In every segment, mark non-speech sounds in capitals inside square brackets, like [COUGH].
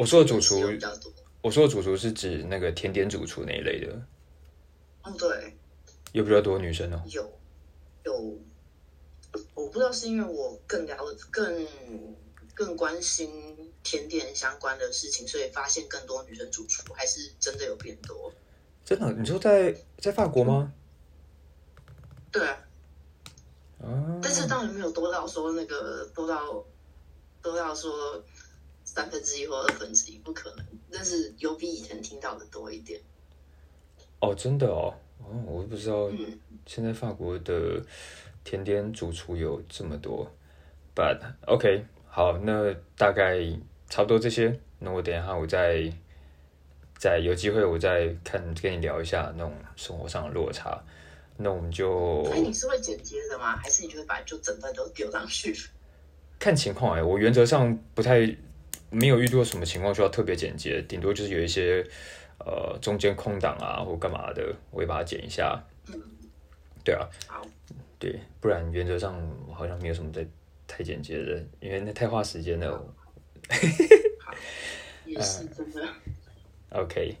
我说的主厨。我说的主厨是指那个甜点主厨那一类的，哦，对，有比较多女生哦。有有，我不知道是因为我更了更更关心甜点相关的事情，所以发现更多女生主厨，还是真的有变多。真的？你说在在法国吗？对啊，啊，但是当然没有多到说那个多到多到说三分之一或二分之一，不可能。但是有比以前听到的多一点。哦，真的哦，哦，我不知道嗯，现在法国的甜点主厨有这么多。But OK，好，那大概差不多这些。那我等一下我再再有机会我再看跟你聊一下那种生活上的落差。那我们就哎，你是会剪接的吗？还是你就会把就整段都丢上去？看情况哎、我原则上不太没有遇到什么情况需要特别剪接，顶多就是有一些呃中间空档啊或干嘛的，我会把它剪一下。对啊，好，对，不然原则上我好像没有什么在太简洁的，因为那太花时间了。[LAUGHS] 也是真的。[LAUGHS] OK，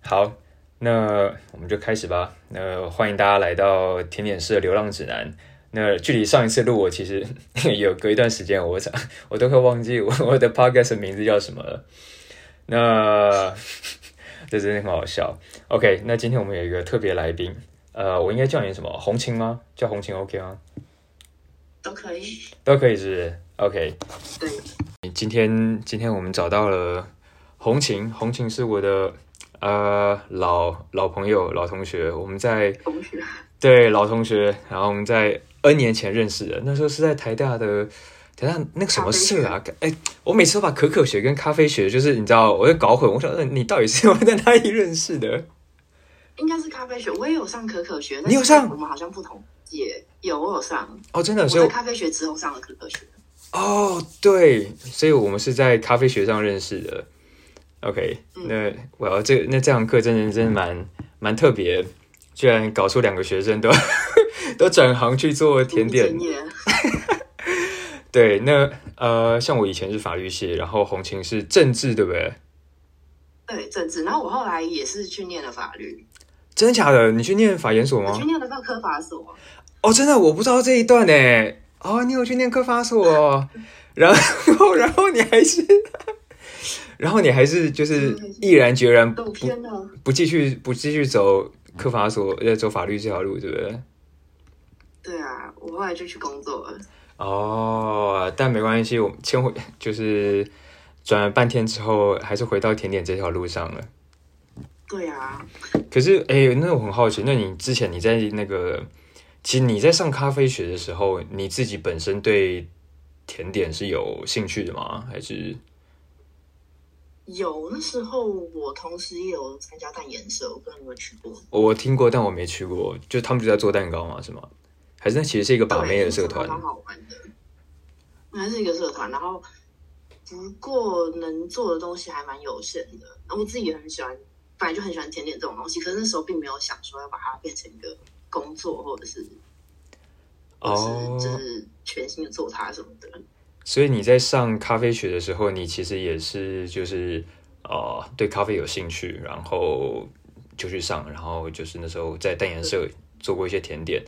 好，那我们就开始吧。那欢迎大家来到甜点师的流浪指南。那距离上一次录，我其实 [LAUGHS] 有隔一段时间，我想我都快忘记我 [LAUGHS] 我的 podcast 的名字叫什么了。那这真的很好笑。OK，那今天我们有一个特别来宾，呃，我应该叫你什么？红琴吗？叫红琴 OK 吗？都可以。都可以是不是？OK，对，今天今天我们找到了红琴，红琴是我的呃老老朋友、老同学，我们在同学。对老同学，然后我们在 N 年前认识的，那时候是在台大的台大那个什么社啊？哎，我每次都把可可学跟咖啡学，就是你知道，我就搞混，我想嗯你到底是我在哪里认识的？应该是咖啡学，我也有上可可学。你有上我们好像不同届。有，我有上。哦，真的，我所以咖啡学之后上了可可学。哦，对，所以我们是在咖啡学上认识的。OK，、嗯那我要这那这堂课真的真的蛮蛮特别，居然搞出两个学生都 [LAUGHS] 都转行去做甜点。[LAUGHS] 对，那呃，像我以前是法律系，然后红琴是政治，对不对？对政治，然后我后来也是去念了法律，真的假的？你去念法研所吗我去？念了个科法所。哦，真的，我不知道这一段呢。哦，你有去念科法所，[LAUGHS] 然后然后你还是，然后你还是就是毅然决然走不。不继续不继续走科法所在走法律这条路，对不对？对啊，我后来就去工作了。哦，但没关系，我们先回就是转了半天之后，还是回到甜点这条路上了。对啊，可是，哎、那我很好奇，那你之前你在那个，其实你在上咖啡学的时候，你自己本身对甜点是有兴趣的吗？还是有那时候我同时也有参加蛋研社，我不知道你有没有去过。我听过，但我没去过。就他们就在做蛋糕嘛？是吗？还是那其实是一个把妹的社团？蛮好玩的。还是一个社团，然后不过能做的东西还蛮有限的。我自己也很喜欢，本来就很喜欢甜点这种东西，可是那时候并没有想说要把它变成一个工作，或者是，就是全心的做它什么的。所以你在上咖啡学的时候，你其实也是就是呃对咖啡有兴趣，然后就去上，然后就是那时候在淡颜社做过一些甜点，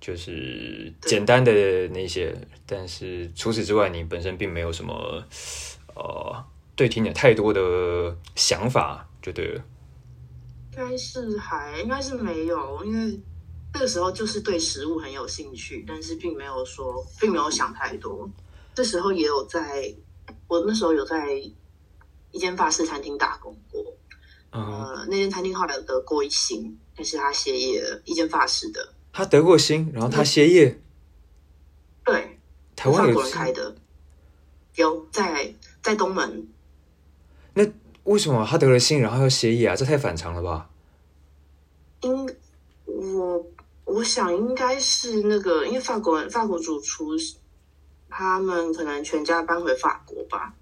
就是简单的那些，但是除此之外，你本身并没有什么呃对甜点太多的想法，就对了。应该是还应该是没有，因为那个时候就是对食物很有兴趣，但是并没有说，并没有想太多。这时候也有在，我那时候有在一间法式餐厅打工过，嗯，呃，那间餐厅后来有得过一星，但是他歇业了，一间法式的，他得过星，然后他歇业，对，台湾人开的，有在在东门，那为什么他得了星，然后要歇业啊？这太反常了吧？应我我想应该是那个，因为法国人法国主厨他们可能全家搬回法国吧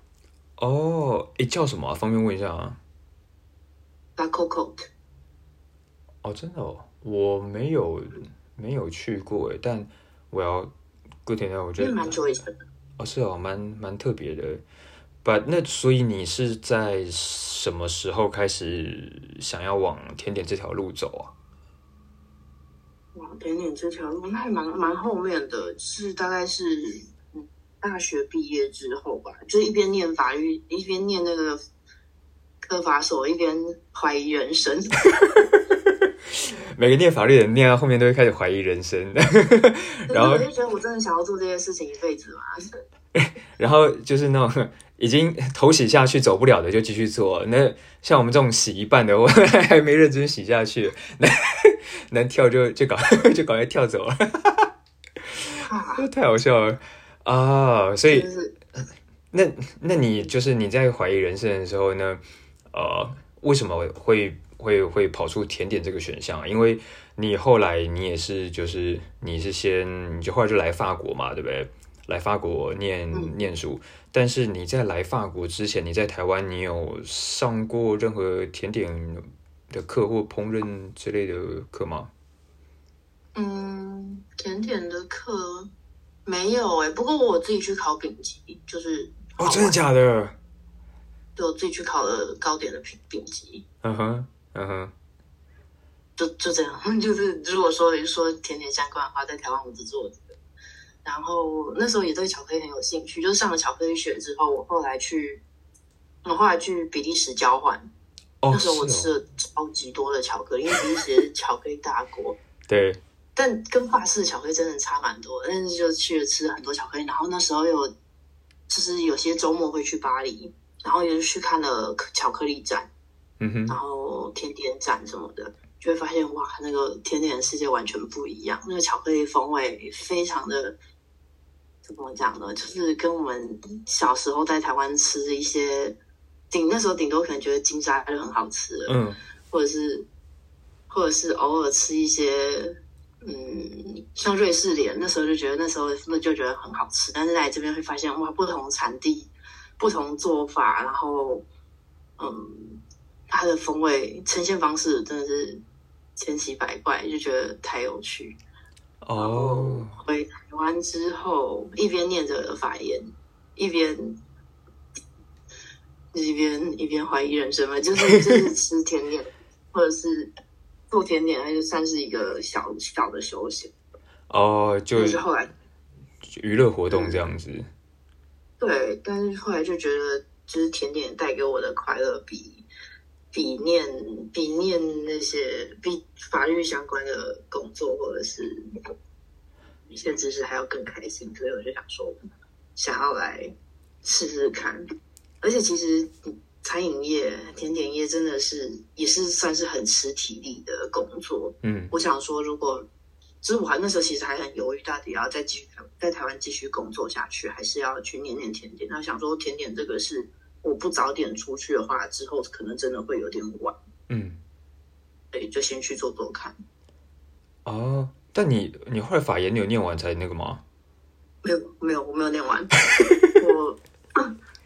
哦，诶，叫什么啊、方便问一下啊？，La Cocotte。哦，真的哦，我没有没有去过诶，但我要 good to know，我觉得蛮久以前的，哦是哦，蛮蛮特别的。But 那所以你是在什么时候开始想要往甜点这条路走啊？往，甜点这条路那还蛮蛮后面的，是大概是嗯大学毕业之后吧，就一边念法律，一边念那个科法所，一边怀疑人生。[LAUGHS] 每个念法律的人念到后面都会开始怀疑人生，[LAUGHS] 然后我就觉得我真的想要做这件事情一辈子嘛。[LAUGHS] 然后就是那种已经头洗下去走不了的就继续做。那像我们这种洗一半的，我还没认真洗下去，能能跳就就搞就搞快跳走了，太好笑了啊！所以那那你就是你在怀疑人生的时候呢？呃，为什么会？会会跑出甜点这个选项，因为你后来你也是就是你是先你就后来就来法国嘛，对不对？来法国念念书，但是你在来法国之前，你在台湾你有上过任何甜点的课或烹饪之类的课吗？嗯，甜点的课没有哎，不过我自己去考丙级，就是哦，真的假的？对我自己去考了糕点的丙丙级。嗯哼。嗯哼，就就这样，[LAUGHS] 就是如果说说甜甜相关的话，在台湾我只做这个。然后那时候也对巧克力很有兴趣，就是上了巧克力学之后，我后来去，我后来去比利时交换。哦，那时候我吃了超级多的巧克力，因为比利时巧克力大国。对。但跟法式巧克力真的差蛮多，但是就去了吃了很多巧克力。然后那时候有，就是有些周末会去巴黎，然后也是去看了巧克力展。嗯哼，然后甜点展什么的，就会发现哇，那个甜点的世界完全不一样。那个巧克力风味非常的怎么讲呢？就是跟我们小时候在台湾吃一些顶那时候顶多可能觉得金沙就很好吃，嗯，或者是或者是偶尔吃一些嗯，像瑞士莲，那时候就觉得那时候那就觉得很好吃。但是来这边会发现哇，不同产地、不同做法，然后嗯。它的风味呈现方式真的是千奇百怪，就觉得太有趣。哦，回台湾之后，一边念着法言，一边一边一边怀疑人生嘛，就是就是吃甜点，或者是做甜点，还是算是一个小小的休闲。哦，就是后来娱乐活动这样子。对，但是后来就觉得，就是甜点带给我的快乐比。比念比念那些比法律相关的工作，或者是一些知识还要更开心，所以我就想说，想要来试试看。而且其实餐饮业、甜点业真的是也是算是很吃体力的工作。嗯，我想说，如果就是我还那时候其实还很犹豫，到底要再继续在台湾继续工作下去，还是要去念念甜点。那想说，甜点这个是。我不早点出去的话，之后可能真的会有点晚。嗯，对，就先去做做看。哦，但你你后来法研你有念完才那个吗？没有，没有，我没有念完。[LAUGHS] [LAUGHS] 我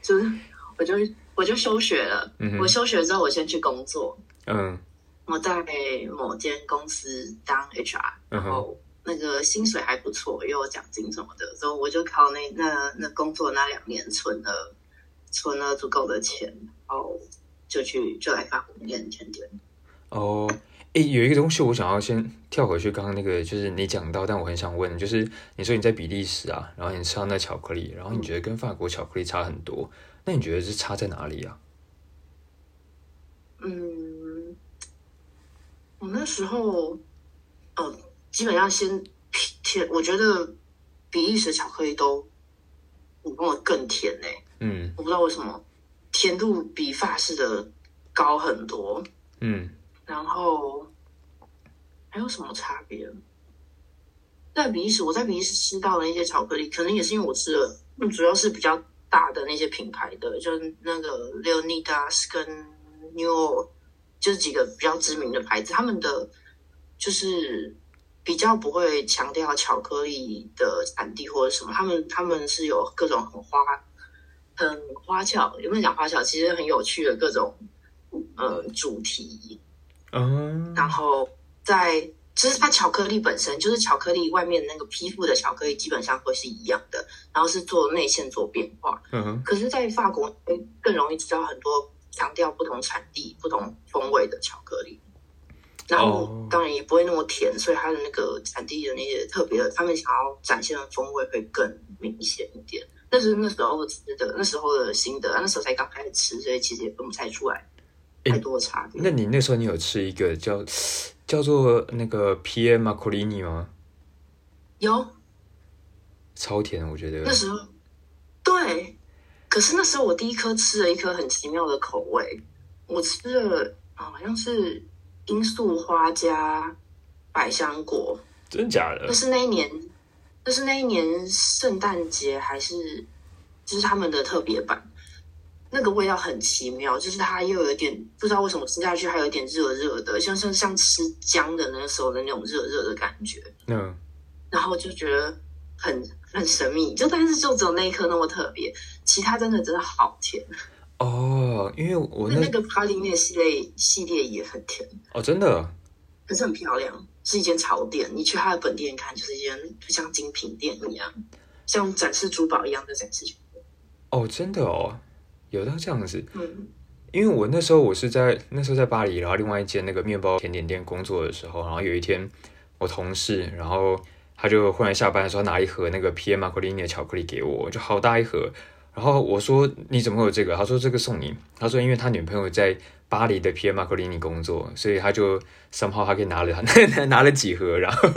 就是我就我就休学了。我休学之后，我先去工作。嗯，我在某间公司当 HR，然后那个薪水还不错，又有奖金什么的，所以我就靠那那那工作那两年存了。存了足够的钱，然后就去就来法国念甜点。哦，哎，有一个东西我想要先跳回去，刚刚那个就是你讲到，但我很想问，就是你说你在比利时啊，然后你吃到那巧克力，然后你觉得跟法国巧克力差很多，那你觉得是差在哪里啊？嗯，我那时候，呃，基本上先甜，我觉得比利时巧克力都比我更甜嘞。嗯，我不知道为什么甜度比法式的高很多。嗯，然后还有什么差别？在比利时，我在比利时吃到的一些巧克力，可能也是因为我吃了，主要是比较大的那些品牌的，就是那个 Leonidas 跟 New，就是几个比较知名的牌子，他们的就是比较不会强调巧克力的产地或者什么，他们他们是有各种很花。很花俏，有没有讲花俏？其实很有趣的各种呃主题，嗯，然后在其实它巧克力本身就是巧克力外面那个皮肤的巧克力基本上会是一样的，然后是做内馅做变化。嗯哼，可是，在法国会更容易吃到很多强调不同产地、不同风味的巧克力，然后哦当然也不会那么甜，所以它的那个产地的那些特别的，他们想要展现的风味会更明显一点。那是那时候吃的，那时候的心得，那时候才刚开始吃，所以其实也分不太出来诶太多的差别。那你那时候你有吃一个叫叫做那个 P M Macolini 吗？有超甜，我觉得那。时候，对，可是那时候我第一颗吃了一颗很奇妙的口味，我吃了啊好像是罂粟花加百香果，真假的那？是那一年，那是那一年圣诞节还是就是他们的特别版，那个味道很奇妙，就是它又有一点不知道为什么吃下去还有一点热热的，像像像吃姜的那时候的那种热热的感觉，嗯，然后就觉得很很神秘，就但是就只有那一颗那么特别，其他真的真的好甜。哦，因为我那那那个 Party 面系列系列也很甜，哦，真的可是很漂亮，是一间潮店。你去它的本店看，就是一间就像精品店一样，像展示珠宝一样的展示。哦，真的哦，有到这样子。嗯，因为我那时候我是在那时候在巴黎，然后另外一间那个面包甜点店工作的时候，然后有一天我同事，然后他就忽然下班的时候拿一盒那个 P M Macolini 的巧克力给我，就好大一盒。然后我说你怎么会有这个？他说这个送你。他说因为他女朋友在巴黎的 P M Macolini 工作，所以他就 somehow 他可以拿了 [LAUGHS] 拿了几盒，然后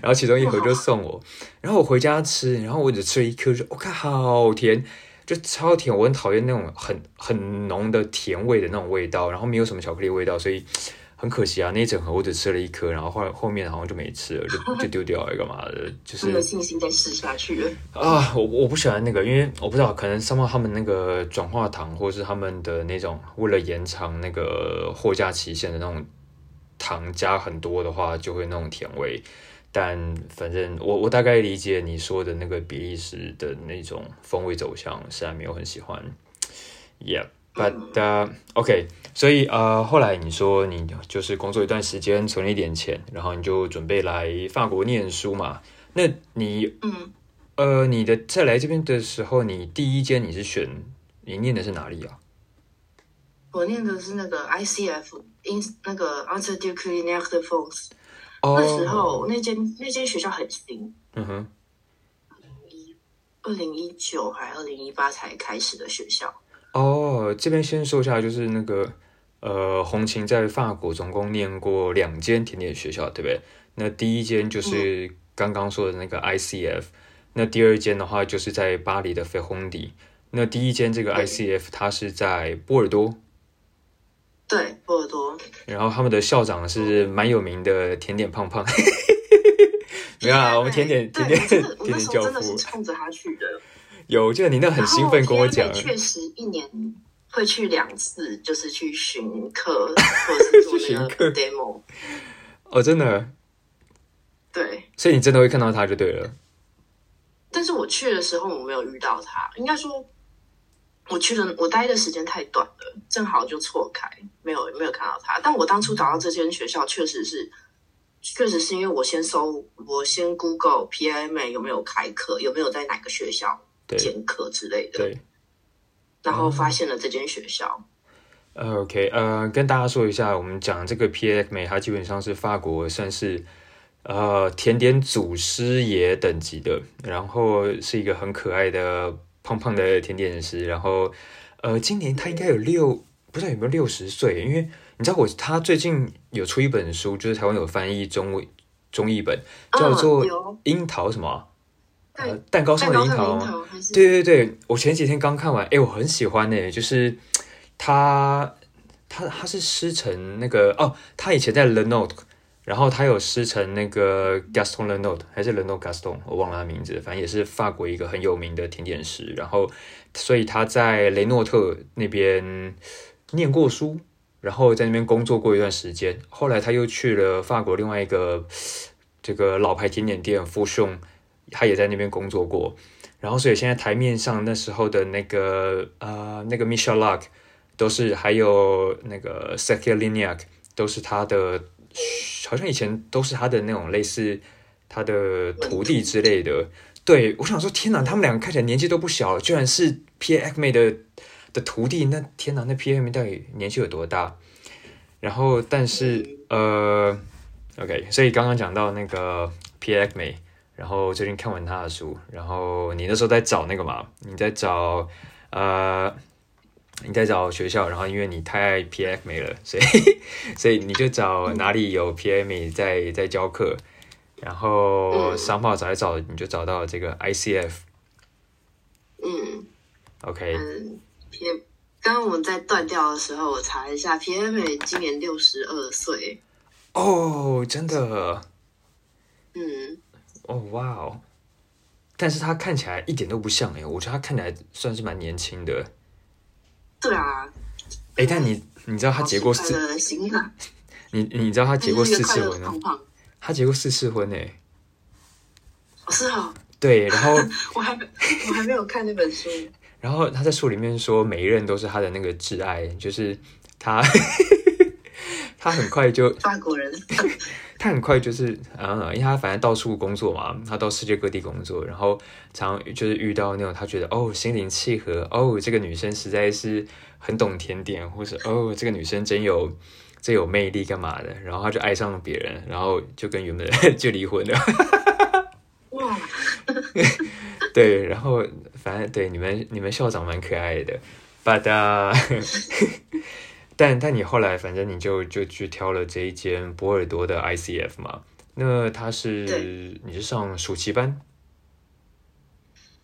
然后其中一盒就送我。然后我回家吃，然后我只吃了一颗，就我看好甜。就超甜，我很讨厌那种很很浓的甜味的那种味道，然后没有什么巧克力味道，所以很可惜啊，那一整盒我只吃了一颗，然后后后面好像就没吃了，就 [LAUGHS] 就丢掉了，干嘛的？就是没有信心再试下去了。啊，我我不喜欢那个，因为我不知道，可能上面他们那个转化糖，或者是他们的那种为了延长那个货架期限的那种糖加很多的话，就会那种甜味。但反正我我大概理解你说的那个比利时的那种风味走向，虽然没有很喜欢。Yeah，but、uh, OK，所以呃，后来你说你就是工作一段时间，存了一点钱，然后你就准备来法国念书嘛？那你嗯，呃，你的在来这边的时候，你第一间你是选你念的是哪里啊？我念的是那个 ICF，in 那个 Institut Culinaire de France。哦，那时候那间那间学校很新，嗯哼，二零一九还二零一八才开始的学校。哦，这边先说一下，就是那个呃，红琴在法国总共念过两间甜点学校，对不对？那第一间就是刚刚说的那个 ICF，、那第二间的话就是在巴黎的费红迪。那第一间这个 ICF 它是在波尔多，对，波尔多。然后他们的校长是蛮有名的甜点胖胖。[LAUGHS] 没有啊，我们甜点甜点真的 [LAUGHS] 我甜点教那时候真的是父冲着他去的。有，我记得你那很兴奋跟我讲确实一年会去两次，就是去巡课 [LAUGHS] 或者是做 demo。哦，真的，对，所以你真的会看到他就对了。但是我去的时候我没有遇到他，应该说我去的我待的时间太短了，正好就错开，没有没有看到他。但我当初找到这间学校，确实是。确实是因为我先搜，我先 Google PMA 有没有开课，有没有在哪个学校对兼课之类的，对。然后发现了这间学校。呃，OK，呃，跟大家说一下，我们讲这个 P X 美，它基本上是法国算是呃甜点祖师爷等级的，然后是一个很可爱的胖胖的甜点师，然后呃，今年他应该有六，不知道有没有六十岁，因为你知道我他最近有出一本书，就是台湾有翻译中文中译本，叫做樱桃什么啊、呃，蛋糕上的的樱桃？对对对，我前几天刚看完，哎，我很喜欢呢，就是他他他是师承那个哦，他以前在 Le Note，然后他有师承那个 Gaston Le Note 还是 Le Note Gaston，我忘了他名字，反正也是法国一个很有名的甜点师，然后所以他在雷诺特那边念过书，然后在那边工作过一段时间，后来他又去了法国另外一个这个老牌甜点店 f u s h o n 他也在那边工作过。然后，所以现在台面上那时候的那个呃那个 Michel Lac 都是，还有那个 Sekiliniak 都是他的好像以前都是他的那种类似他的徒弟之类的。对我想说，天哪，他们两个看起来年纪都不小，居然是 P A X 妹的的徒弟，那天哪，那 P X 妹到底年纪有多大？然后，但是呃，OK，所以刚刚讲到那个 P X 妹，然后最近看完他的书，然后你那时候在找那个嘛，你在找呃。你在找学校，然后因为你太爱 P F 美了，所以 [LAUGHS] 所以你就找哪里有 P M 美在在教课，然后商报找一找，你就找到这个 I C F。嗯，OK。嗯，P 刚刚我们在断掉的时候，我查一下，P M 美今年六十二岁。哦，真的。嗯。哦，哇哦！但是他看起来一点都不像哎，我觉得他看起来算是蛮年轻的。对啊，哎，但你你知道他结过四，[LAUGHS] 你你知道他结过四次婚吗？他结过四次婚呢。是啊。对，然后 [LAUGHS] 我还我还没有看那本书。然后他在书里面说，每一任都是他的那个挚爱，就是他，[LAUGHS] 他很快就法国人。[LAUGHS] 他很快就是啊，因为他反正到处工作嘛，他到世界各地工作，然后常就是遇到那种他觉得哦心灵契合哦，这个女生实在是很懂甜点，或是哦这个女生真有真有魅力干嘛的，然后他就爱上了别人，然后就跟原本 [LAUGHS] 就离婚了。哇，对，然后反正对你们你们校长蛮可爱的，but。[LAUGHS] 但但你后来反正你就就去挑了这一间波尔多的 ICF 嘛？那他是你是上暑期班？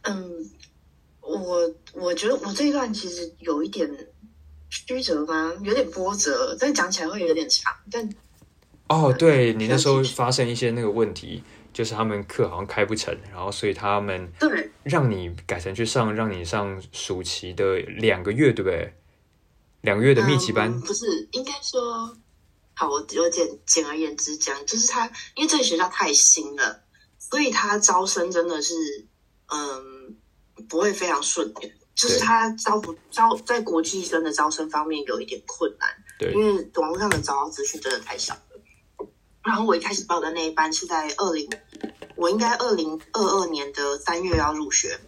嗯，我我觉得我这一段其实有一点曲折吗？有点波折，但讲起来会有点长。但哦，对你那时候发生一些那个问题，就是他们课好像开不成，然后所以他们对让你改成去上让你上暑期的两个月，对不对？两个月的密集班不是应该说好，我我简简而言之讲，就是他因为这个学校太新了，所以他招生真的是嗯不会非常顺利，就是他招不招在国际生的招生方面有一点困难，对，因为网络上的招到资讯真的太少了。然后我一开始报的那一班是在二零，我应该二零二二年的三月要入学。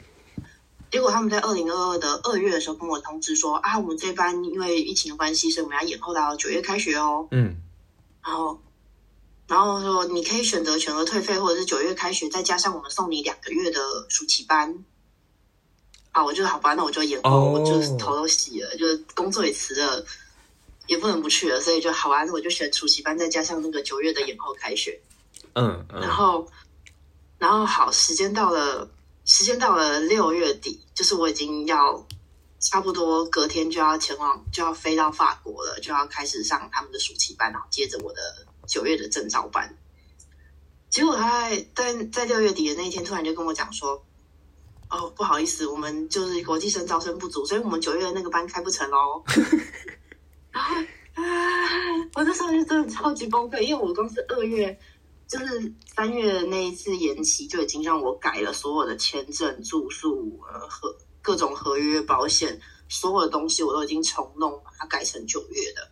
结果他们在二零二二的二月的时候跟我通知说啊，我们这班因为疫情的关系，所以我们要延后到九月开学哦。嗯，然后，然后说你可以选择全额退费，或者是九月开学，再加上我们送你两个月的暑期班。啊，我就好吧，那我就延后，我就头都洗了，就工作也辞了，也不能不去了，所以就好啊，那我就选暑期班，再加上那个九月的延后开学。嗯，然后，然后好，时间到了。时间到了六月底，就是我已经要差不多隔天就要前往，就要飞到法国了，就要开始上他们的暑期班，然后接着我的九月的正招班。结果他在在在六月底的那一天，突然就跟我讲说：“哦，不好意思，我们就是国际生招生不足，所以我们九月的那个班开不成喽。[LAUGHS] ”然后啊，我那时候就真的超级崩溃，因为我公司二月。就是三月那一次延期，就已经让我改了所有的签证、住宿、呃和各种合约、保险，所有的东西我都已经重弄，把它改成九月的。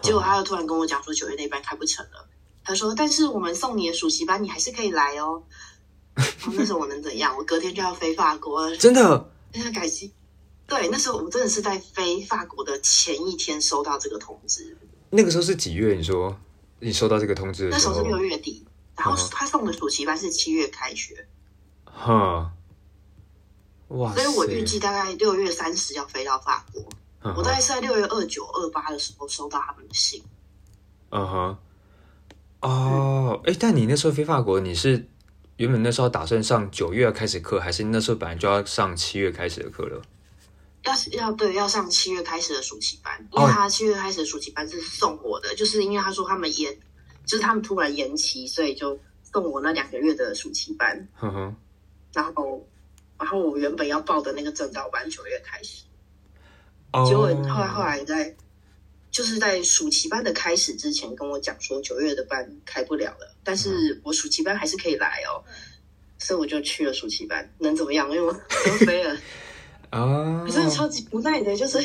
结果他又突然跟我讲说九月那班开不成了。他说：“但是我们送你的暑期班，你还是可以来哦。[LAUGHS] ”那时候我能怎样？我隔天就要飞法国，真的？那改期？对，那时候我们真的是在飞法国的前一天收到这个通知。那个时候是几月？你说？你收到这个通知的时候，那时候是六月底，然后他送的暑期班是七月开学。哈，哇！所以我预计大概六月三十要飞到法国。我大概是在六月二九、二八的时候收到他们的信。嗯哼。哦，哎，但你那时候飞法国，你是原本那时候打算上九月开始课，还是那时候本来就要上七月开始的课了？要是要对要上七月开始的暑期班，因为他七月开始的暑期班是送我的，就是因为他说他们延，就是他们突然延期，所以就送我那两个月的暑期班。哼哼，然后，然后我原本要报的那个正道班九月开始，哦，结果后来后来在就是在暑期班的开始之前跟我讲说九月的班开不了了，但是我暑期班还是可以来哦，所以我就去了暑期班，能怎么样？因为我都飞了。[LAUGHS] 啊！真的超级不耐的，就是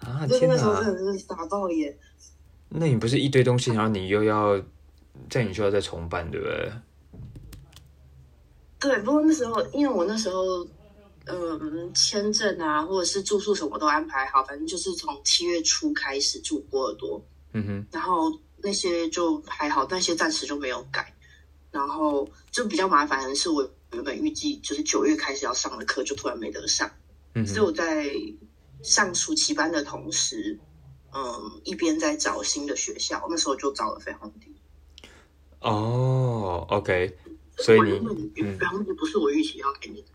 啊，[LAUGHS] 就是那时候真的是傻到眼。那你不是一堆东西，然后你又要在你学校再重办，对不对？对，不过那时候因为我那时候，嗯，签证啊，或者是住宿什么都安排好，反正就是从七月初开始住波尔多，嗯哼，然后那些就还好，那些暂时就没有改。然后就比较麻烦的是，我原本预计就是九月开始要上的课，就突然没得上。嗯所以我在上暑期班的同时，嗯，一边在找新的学校。那时候就找了飞鸿迪。哦，OK，所以你嗯飞鸿地不是我预期要给你的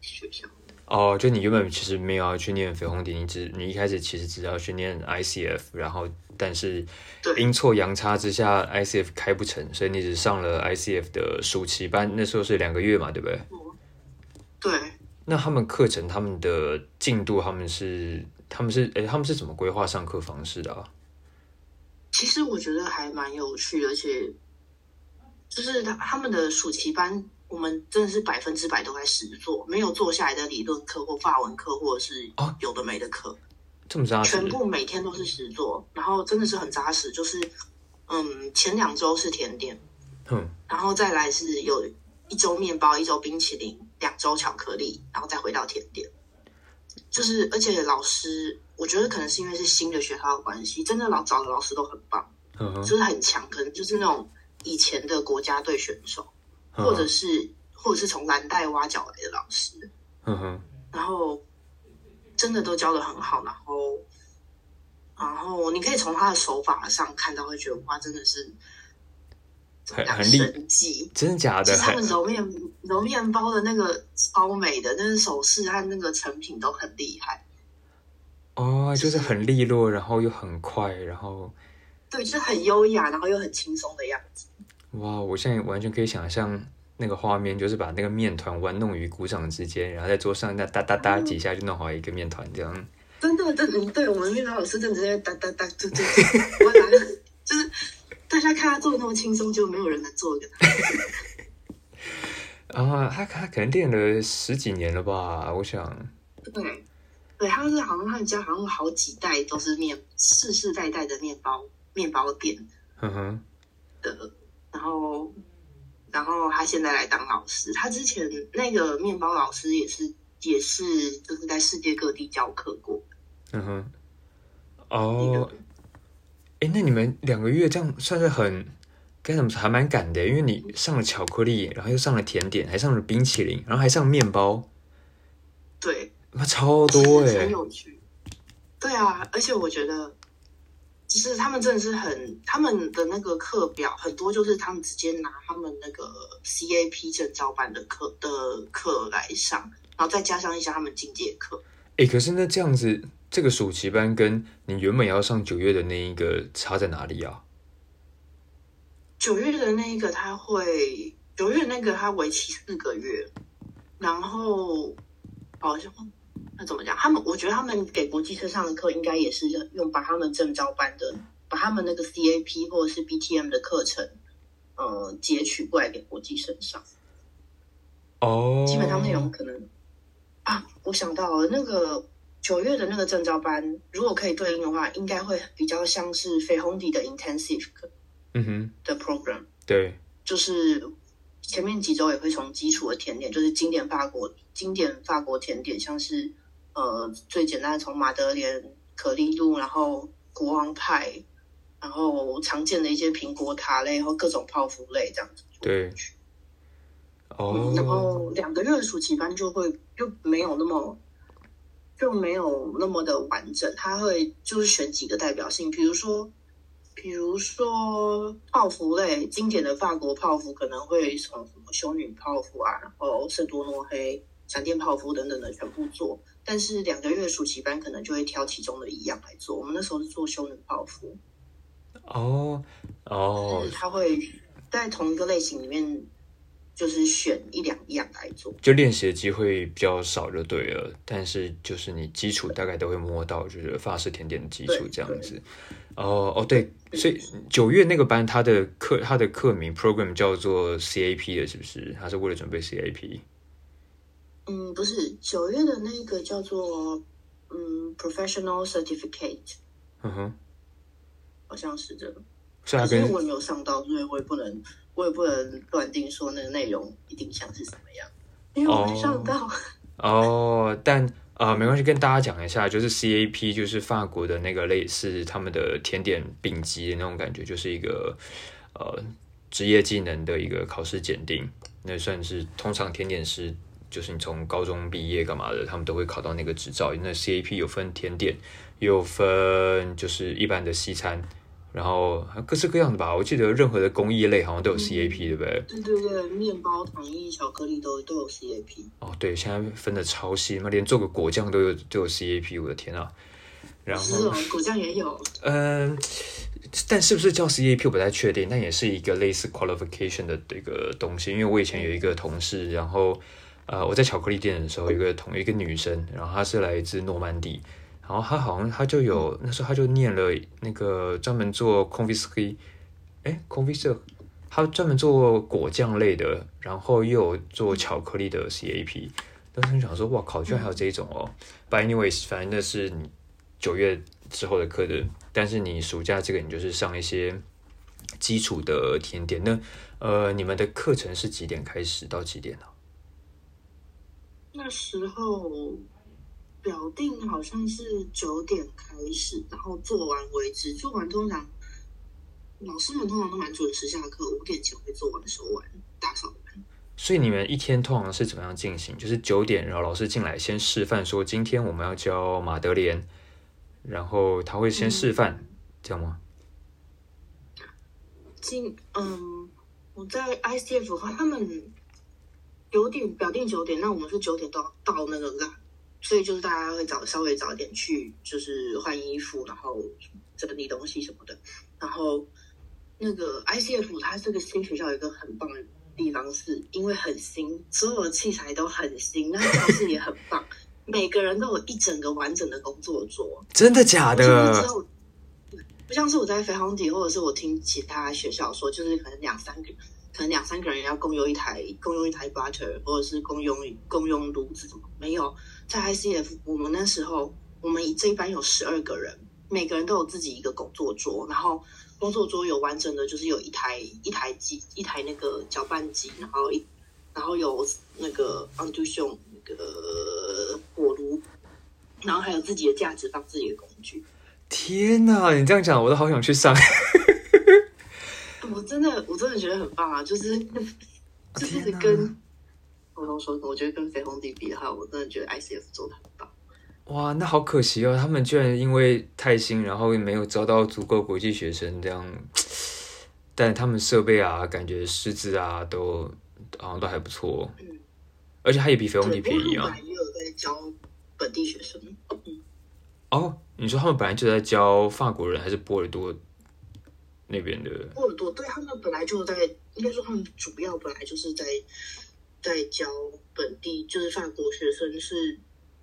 学校。哦，就你原本其实没有要去念绯红迪，你只你一开始其实只要去念 ICF，然后但是阴错阳差之下 ICF 开不成，所以你只上了 ICF 的暑期班，那时候是两个月嘛，对不对？对，那他们课程他们的进度他们是他们是诶他们是怎么规划上课方式的啊？其实我觉得还蛮有趣的，而且就是他他们的暑期班，我们真的是百分之百都在实做，没有做下来的理论课或法文课，或者是哦有的没的课。这么扎实全？部每天都是实做，然后真的是很扎实。就是，嗯，前两周是甜点，嗯，然后再来是有一周面包，一周冰淇淋，两周巧克力，然后再回到甜点。就是，而且老师，我觉得可能是因为是新的学校的关系，真的老找的老师都很棒，就是很强，可能就是那种以前的国家队选手，嗯或者是或者是从蓝带挖角来的老师。嗯哼，然后真的都教的很好，然后然后你可以从他的手法上看到，会觉得哇，真的是很很厉。真的假的？就是他很们揉面揉面包的那个超美的，那个手势和那个成品都很厉害。哦，就是很利落，然后又很快，然后对，就是很优雅，然后又很轻松的样子。哇，我现在完全可以想象那个画面，就是把那个面团玩弄于股掌之间，然后在桌上那哒哒哒几下就弄好一个面团，这样。真的，真的，对我们面包老师真的直接哒哒哒，就就 [LAUGHS] 我拿就是大家看他做的那么轻松，就没有人能做的他。[LAUGHS] 啊，他他可能练了十几年了吧？我想，对，对，他是好像他们家好像有好几代都是面世世代代的面包面包店嗯哼，的，然后然后他现在来当老师，他之前那个面包老师也是也是就是在世界各地教课过，嗯哼，哦，哎，那你们两个月这样算是很该怎么说，还蛮赶的，因为你上了巧克力，然后又上了甜点，还上了冰淇淋，然后还上面包，对，那超多哎很哎。有趣。对啊，而且我觉得，就是他们真的是很，他们的那个课表很多，就是他们直接拿他们那个 CAP 证照版的课的课来上，然后再加上一下他们进阶课。哎，可是那这样子，这个暑期班跟你原本要上九月的那一个差在哪里啊？九月的那一个他会，九月那个他为期四个月，然后好像那怎么讲？他们我觉得他们给国际生上的课应该也是用把他们正招班的，把他们那个 CAP 或者是 BTM 的课程，呃，截取过来给国际生上。哦，基本上内容可能啊，我想到了那个九月的那个证照班，如果可以对应的话，应该会比较像是飞鸿底的 intensive 嗯哼，的 program。对，就是前面几周也会从基础的甜点，就是经典法国经典法国甜点，像是呃最简单的从马德莲、可丽露，然后国王派，然后常见的一些苹果塔类或各种泡芙类这样子。对，嗯，然哦，后两个月的暑期班就会就没有那么就没有那么的完整，他会就是选几个代表性，比如说比如说泡芙类，经典的法国泡芙可能会从什么修女泡芙啊，然后圣多诺黑、闪电泡芙等等的全部做，但是两个月暑期班可能就会挑其中的一样来做。我们那时候是做修女泡芙，哦，哦，他会在同一个类型里面，就是选一两样来做。就练习的机会比较少就对了，但是就是你基础大概都会摸到，就是法式甜点的基础对这样子。哦哦，对，所以九月那个班，他的课他的课名 program 叫做 CAP 的，是不是？他是为了准备 CAP。嗯，不是九月的那个叫做嗯 professional certificate，嗯哼，好像是这个。所以它跟可是我也没有上到，所以我也不能，我也不能断定说那个内容一定像是什么样，因为我没上到。哦，但啊、呃没关系，跟大家讲一下，就是 CAP 就是法国的那个类似他们的甜点丙级的那种感觉，就是一个呃职业技能的一个考试检定，那算是通常甜点师。就是你从高中毕业干嘛的，他们都会考到那个执照。那 CAP 有分甜点，也有分就是一般的西餐，然后各式各样的吧。我记得任何的工艺类好像都有 CAP，、对不对？对对对，面包、糖衣、巧克力都都有 CAP。哦，对，现在分的超细，那连做个果酱都有都有 CAP，我的天啊！然后，是哦，果酱也有。嗯、但是不是叫 CAP 我不太确定，但也是一个类似 qualification 的这个东西。因为我以前有一个同事，然后呃，我在巧克力店的时候，有一个同一个女生，然后她是来自诺曼底，然后他好像他就有那时候他就念了那个专门做 confisque，哎 confisque，她专门做果酱类的，然后又有做巧克力的 CAP。当时想说，哇靠，居然还有这一种哦。But anyways，反正那是你九月之后的课的，但是你暑假这个你就是上一些基础的甜点。那呃，你们的课程是几点开始到几点呢、那时候表定好像是九点开始，然后做完为止。做完通常老师们通常都蛮准时下课，五点前会做完收完打扫完。所以你们一天通常是怎么样进行？就是九点，然后老师进来先示范说今天我们要教马德莲，然后他会先示范，这样吗？今嗯，我在 ICF 的话，他们九点表定九点，那我们是九点到到那个所以就是大家会早稍微早一点去，就是换衣服，然后整理东西什么的。然后那个 ICF 它这个新学校有一个很棒的地方是，因为很新，所有的器材都很新，那教室也很棒，每个人都有一整个完整的工作桌。真的假的？有不像是我在飞航底，或者是我听其他学校说，就是可能两三个，可能两三个人要共用一台共用一台 butter，或者是共用共用炉子，怎么没有？在 ICF，我们那时候我们这一班有十二个人，每个人都有自己一个工作桌，然后工作桌有完整的，就是有一台一台机，一台那个搅拌机，然后一然后有那个 induction 那个火炉，然后还有自己的架子放自己的工具。天哪！你这样讲，我都好想去上。[LAUGHS] 我真的，我真的觉得很棒啊！就是 [LAUGHS] 就是跟我都说，我觉得跟绯红地比的话，我真的觉得 ICF 做的很棒。哇，那好可惜哦，他们居然因为太新，然后没有招到足够国际学生，这样。但他们设备啊，感觉师资啊，都好像都还不错。嗯而且它也比绯红地，便宜啊也有在教本地学生。嗯，哦，你说他们本来就在教法国人还是波尔多那边的？波尔多对他们本来就在，应该说他们主要本来就是在在教本地，就是法国学生是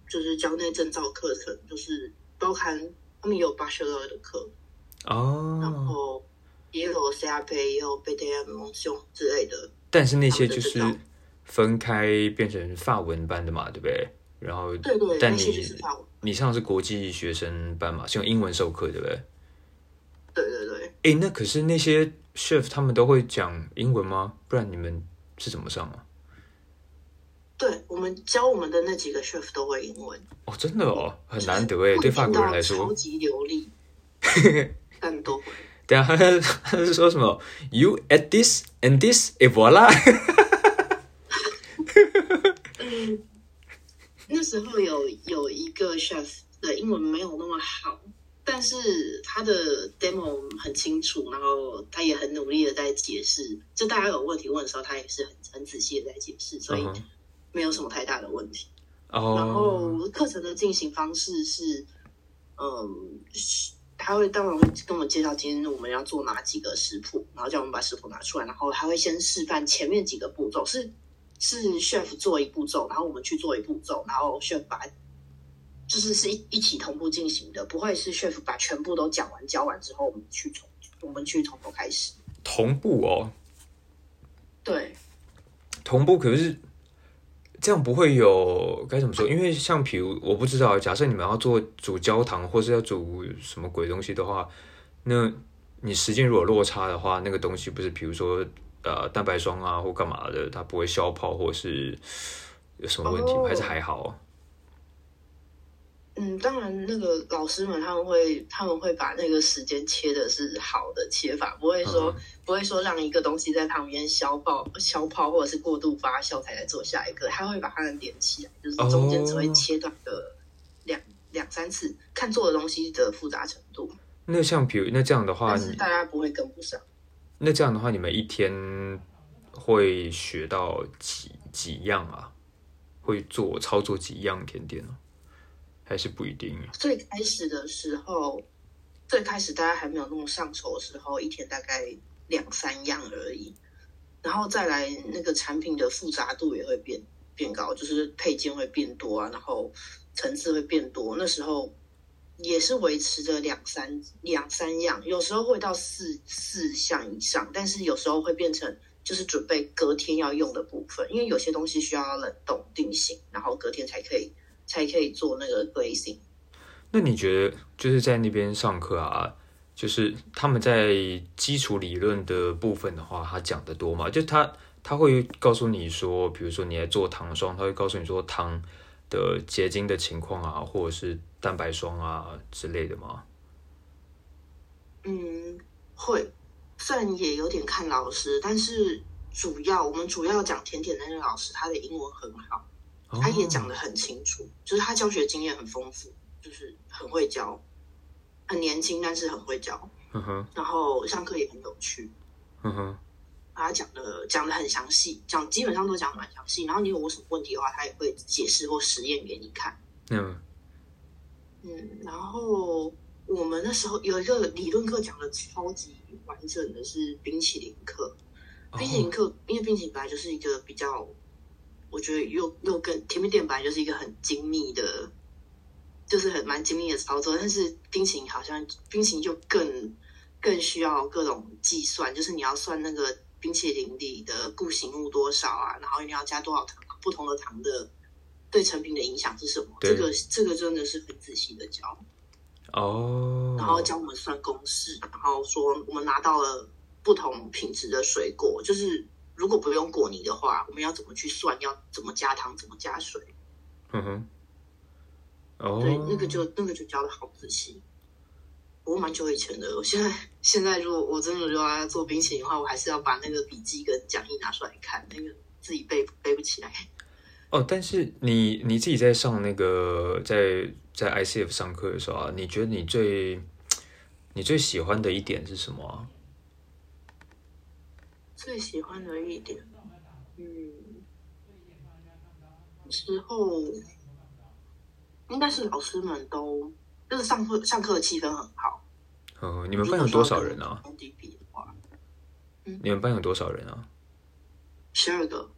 就是教那证照课程，就是包含他们有 bachelor 的课哦，然哦，后也有 CRP，也有 BDM 蒙兄之类的。但是那些就是分开变成法文班的嘛，对不对？然后，对对，但你。你上的是国际学生班嘛，是用英文授课，对不对？对对对，诶，那可是那些 chef 他们都会讲英文吗？不然你们是怎么上啊？对我们教我们的那几个 chef 都会英文，哦，真的哦，很难得诶，对法国人来说超。级流利，[LAUGHS] 但都会。对啊，他 [LAUGHS] 他是说什么？You add this and this, et voilà 嗯，那时候有有一个 chef 的英文没有那么好，但是他的 demo 很清楚，然后他也很努力的在解释。就大家有问题问的时候，他也是很很仔细的在解释，所以没有什么太大的问题。然哦，后课程的进行方式是，嗯，是他会当然会跟我们介绍今天我们要做哪几个食谱，然后叫我们把食谱拿出来，然后他会先示范前面几个步骤，是是 chef 做一步骤，然后我们去做一步骤，然后 chef 把就是是一一起同步进行的，不会是 chef 把全部都讲完教完之后，我们去从我们去从头开始。同步哦，对，同步可是这样不会有该怎么说？因为像比如我不知道，假设你们要做煮焦糖或是要煮什么鬼东西的话，那你时间如果落差的话，那个东西不是比如说呃蛋白霜啊或干嘛的，它不会消泡或是有什么问题？还是还好？嗯，当然，那个老师们他们会他们会把那个时间切的是好的切法，不会说、嗯不会说让一个东西在旁边消泡消泡或者是过度发酵才来做下一个，他会把它们连起来，就是中间只会切断个两、两三次，看做的东西的复杂程度，那像比如那这样的话，但是大家不会跟不上。那这样的话，你们一天会学到几几样啊？会做操作几样甜点呢、还是不一定？最开始的时候，最开始大家还没有那么上手的时候，一天大概两三样而已，然后再来那个产品的复杂度也会变变高，就是配件会变多啊，然后层次会变多。那时候也是维持着两三两三样，有时候会到四四项以上，但是有时候会变成就是准备隔天要用的部分，因为有些东西需要冷冻定型，然后隔天才可以才可以做那个 glazing。那你觉得就是在那边上课啊，就是他们在基础理论的部分的话，他讲的多吗？就他他会告诉你说，比如说你在做糖霜，他会告诉你说糖的结晶的情况啊，或者是蛋白霜啊之类的吗？嗯，会，虽然也有点看老师，但是主要我们主要讲甜甜的那个老师，他的英文很好，他也讲哦得很清楚，就是他教学经验很丰富，就是很会教，很年轻，但是很会教，嗯哼，然后上课也很有趣，嗯哼，他讲的讲的很详细，讲基本上都讲得蛮详细，然后你有我什么问题的话，他也会解释或实验给你看。嗯嗯，然后我们那时候有一个理论课讲的超级完整的是冰淇淋课。冰淇淋哦课，因为冰淇淋本来就是一个比较，我觉得又又更甜品店本来就是一个很精密的，就是很蛮精密的操作，但是冰淇淋好像冰淇淋就更更需要各种计算，就是你要算那个冰淇淋里的固形物多少啊，然后你要加多少糖，不同的糖的对成品的影响是什么？对这个这个真的是很仔细的教。哦，然后教我们算公式，然后说我们拿到了不同品质的水果，就是如果不用果泥的话，我们要怎么去算？要怎么加糖？怎么加水？嗯哼，哦，对，那个就那个就教的好仔细。不过蛮久以前的，我现在现在如果我真的如果要做冰淇淋的话，我还是要把那个笔记跟讲义拿出来看，那个自己背背不起来。哦，但是你你自己在上那个在在 ICF 上课的时候啊，你觉得你最你最喜欢的一点是什么啊？最喜欢的一点，嗯，之后应该是老师们都就是上课上课的气氛很好。哦，你们班有多少人啊？你们班有多少人啊？十二个，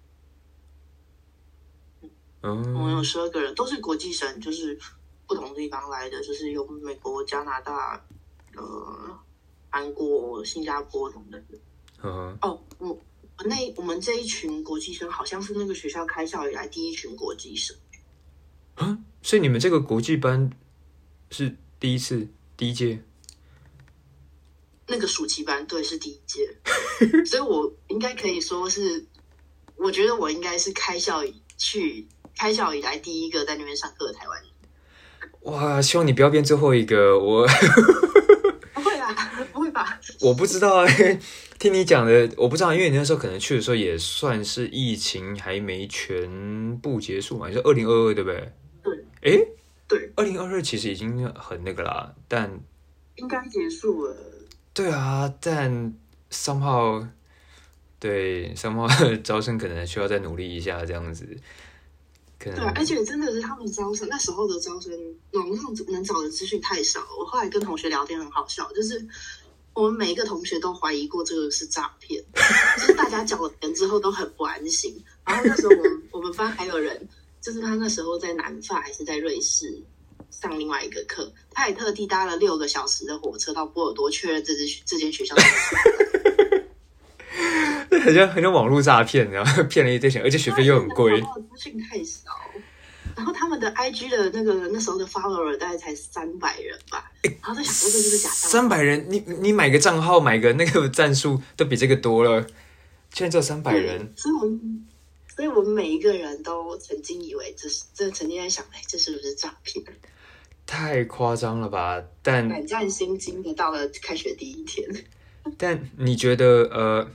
嗯我们有嗯，十二个人，都是国际生，就是不同地方来的，就是有美国、加拿大、呃，韩国、新加坡等等的。嗯哦，我我那我们这一群国际生好像是那个学校开校以来第一群国际生。啊，所以你们这个国际班是第一次第一届那个暑期班对是第一届，[LAUGHS] 所以我应该可以说是，我觉得我应该是开校以去开校以来第一个在那边上课的台湾人。哇，希望你不要变最后一个。我不会啦，[LAUGHS] 我不知道哎、[LAUGHS] 听你讲的，我不知道，因为你那时候可能去的时候也算是疫情还没全部结束嘛，你说二零二二对不对？对。哎，对，二零二二其实已经很那个啦，但应该结束了。对啊，但 somehow 对 somehow [LAUGHS] 招生可能需要再努力一下，这样子，可能对啊，而且真的是他们招生那时候的招生，网上能找的资讯太少。我后来跟同学聊天很好笑，就是我们每一个同学都怀疑过这个是诈骗，就是大家缴了钱之后都很不安心。然后那时候我们我们班还有人，就是他那时候在南法还是在瑞士上另外一个课，他也特地搭了六个小时的火车到波尔多确认这支这间学校的 [LAUGHS] 很像很像网络诈骗，然后骗了一堆钱，而且学费又很贵。资讯太少。然后他们的 IG 的那个那时候的 follower 大概才三百人吧，然后在想说这是不是假账？三百人，你你买个账号，买个那个战术都比这个多了，居然只有三百人。所以我们，所以我们每一个人都曾经以为这是，这曾经在想，哎，这是不是诈骗？太夸张了吧！但胆战心惊的到了开学第一天。但你觉得，呃，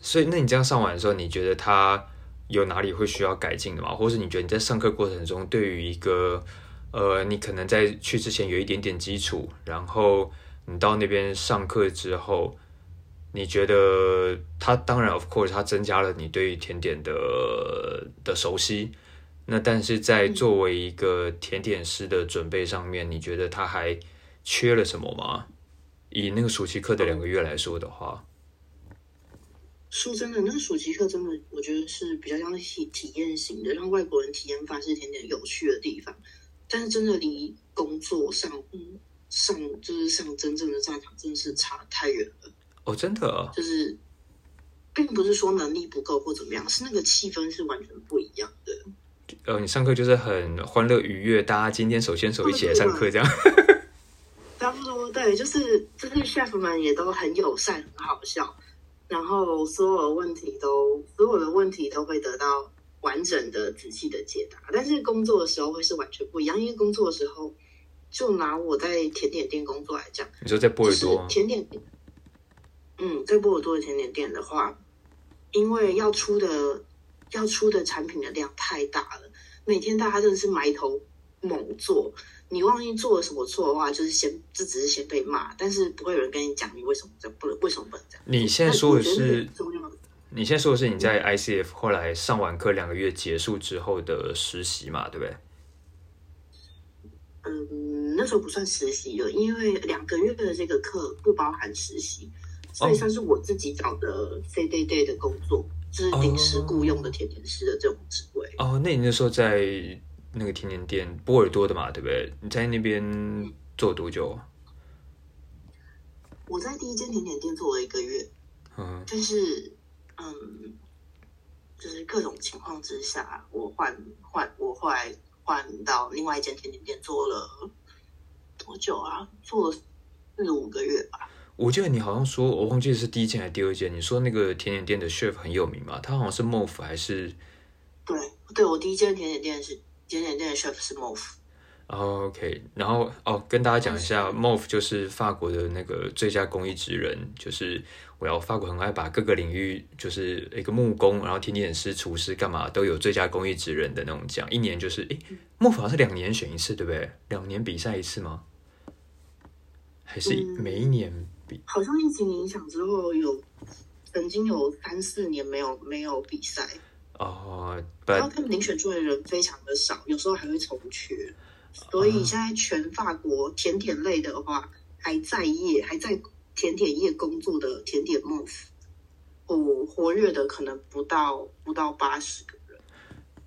所以那你这样上完的时候，你觉得他有哪里会需要改进的吗？或是你觉得你在上课过程中，对于一个呃，你可能在去之前有一点点基础，然后你到那边上课之后，你觉得他当然，of course，他增加了你对于甜点的的熟悉。那但是在作为一个甜点师的准备上面，你觉得他还缺了什么吗？以那个暑期课的两个月来说的话，说真的，那个暑期课真的，我觉得是比较像体体验型的，让外国人体验法式甜点有趣的地方。但是真的离工作上，嗯，上就是上真正的战场，真的是差太远了。哦，真的，就是并不是说能力不够或怎么样，是那个气氛是完全不一样的。呃，你上课就是很欢乐愉悦，大家今天手牵手一起来上课，这样。差不多，对，就是就是 chef 们也都很友善，很好笑，然后所有的问题都所有的问题都会得到完整的、仔细的解答。但是工作的时候会是完全不一样，因为工作的时候，就拿我在甜点店工作来讲，你说在波尔多甜点店，嗯，在波尔多的甜点店的话，因为要出的要出的产品的量太大了，每天大家真的是埋头猛做。你忘记做了什么错的话，就是先这只是先被骂，但是不会有人跟你讲你为什么这不能为什么不能这样。你现在说的是，你现在说的是你在 ICF 后来上完课两个月结束之后的实习嘛，对不对？嗯，那时候不算实习了，因为两个月的这个课不包含实习，所以算是我自己找的 C day day 的工作，就是临时雇佣的甜甜师的这种职位。哦，那你那时候在？那个甜点店波尔多的嘛，对不对？你在那边做多久？我在第一间甜点店做了一个月，嗯，但是嗯，就是各种情况之下，我换换我后来换到另外一间甜点店做了多久啊？做了四五个月吧。我记得你好像说，我忘记是第一间还是第二间。你说那个甜点店的 chef 很有名嘛？他好像是 Mof 还是？对，对我第一间甜点店是。甜点店的 chef 是 Mof。OK，然后哦，跟大家讲一下，Mof 就是法国的那个最佳工艺职人，就是我要法国很爱把各个领域，就是一个木工，然后甜点师、厨师干嘛都有最佳工艺职人的那种奖，一年就是诶，Mof 好像是两年选一次，对不对？两年比赛一次吗？还是每一年比？好像疫情影响之后，有曾经有三四年没有没有比赛。哦，然后他们遴选出来的人非常的少，有时候还会重缺，所以现在全法国甜点类的话，还在业还在甜点业工作的甜点 MOF，哦，活跃的可能不到不到八十个人。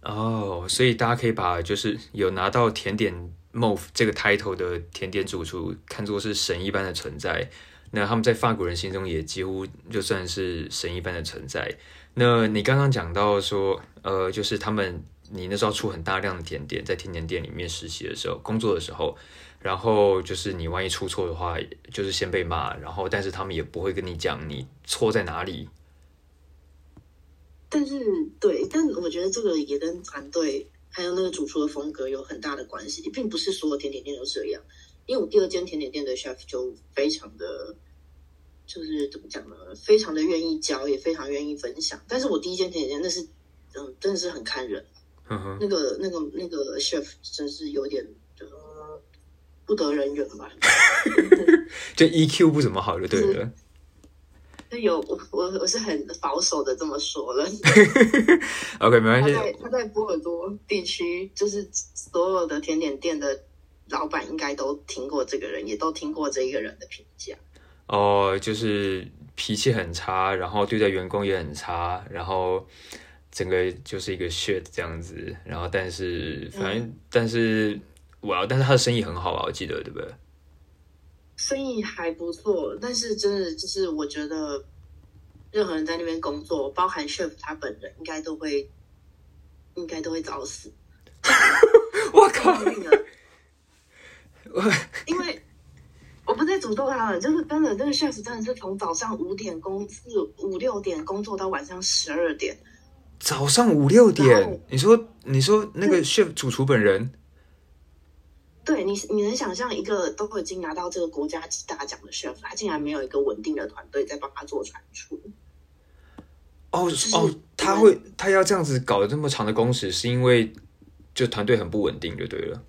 哦，所以大家可以把就是有拿到甜点 MOF 这个 title 的甜点主厨看作是神一般的存在，那他们在法国人心中也几乎就算是神一般的存在。那你刚刚讲到说，呃，就是他们，你那时候出很大量的甜点，在甜点店里面实习的时候，工作的时候，然后就是你万一出错的话，就是先被骂，然后但是他们也不会跟你讲你错在哪里。但是，对，但我觉得这个也跟团队还有那个主厨的风格有很大的关系，并不是所有甜点店都这样。因为我第二间甜点店的 chef 就非常的。就是怎么讲呢？非常的愿意教，也非常愿意分享。但是我第一间甜点店那是，嗯，真的是很看人。那个、那个、那个 chef 真是有点呃不得人缘吧？[LAUGHS] 就 EQ 不怎么好，就对了。有我我我是很保守的这么说了。[LAUGHS] OK，没关系。他在他在波尔多地区，就是所有的甜点店的老板应该都听过这个人，也都听过这一个人的评价。哦，就是脾气很差，然后对待员工也很差，然后整个就是一个 shit 这样子。然后，但是反正，但是我要，但是他的生意很好啊，我记得对不对？生意还不错，但是真的就是我觉得，任何人在那边工作，包含 chef 他本人，应该都会，应该都会早死。[LAUGHS] 我靠！我因为我不在诅咒他了，就是真的，这个 chef 真的是从早上五点工四五六点工作到晚上十二点。早上五六点，你说你说那个 chef 主厨本人？对你，你能想象一个都已经拿到这个国家级大奖的 chef，他竟然没有一个稳定的团队在帮他做传出？哦哦，他会他要这样子搞这么长的工时，是因为就团队很不稳定，就对了。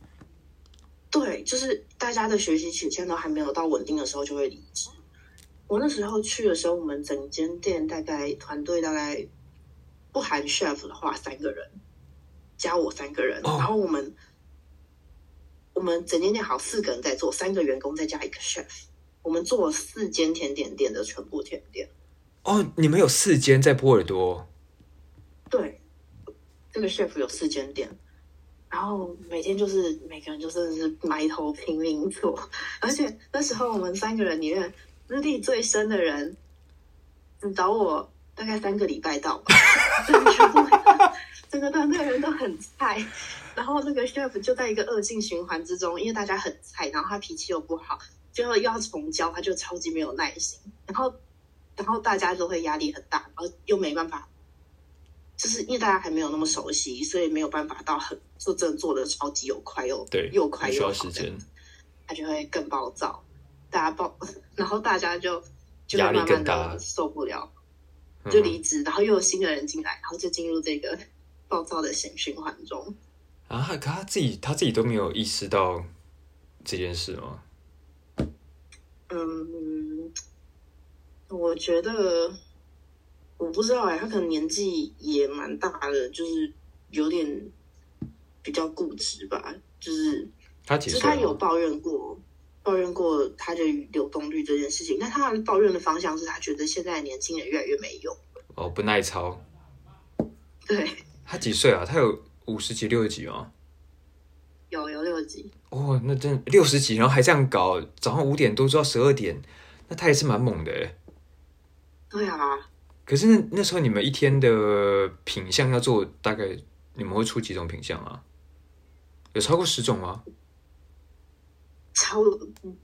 对，就是大家的学习曲线都还没有到稳定的时候就会离职。我那时候去的时候，我们整间店大概团队大概不含 chef 的话三个人，加我三个人，然后我们。我们整间店好四个人在做，三个员工再加一个 chef，我们做了四间甜点店的全部甜点。哦，你们有四间在波尔多？对，这个 chef 有四间店，然后每天就是每个人就真的是埋头拼命做，而且那时候我们三个人里面资历最深的人，只找我大概三个礼拜到吧，整个团队人都很菜。然后那个 chef 就在一个恶性循环之中，因为大家很菜，然后他脾气又不好，最后又要重教，他就超级没有耐心。然后，然后大家都会压力很大，然后又没办法，就是因为大家还没有那么熟悉，所以没有办法到很做真的做的超级又快又对又快又时间，他就会更暴躁，大家暴，[LAUGHS] 然后大家就就慢慢的受不了，就离职，然后又有新的人进来，然后就进入这个 [LAUGHS] 暴躁的循循环中。啊，可他自己他自己都没有意识到这件事吗？嗯，我觉得我不知道哎，他可能年纪也蛮大的，就是有点比较固执吧。就是他其实他有抱怨过，抱怨过他的流动率这件事情，但他抱怨的方向是他觉得现在年轻人越来越没用哦，不耐操。对，他几岁啊？他有。五十几、六十几吗？有有六十几哦，那真六十几，然后还这样搞，早上五点多做到十二点，那他也是蛮猛的哎。对啊。可是那那时候你们一天的品相要做，大概你们会出几种品相啊？有超过十种吗？超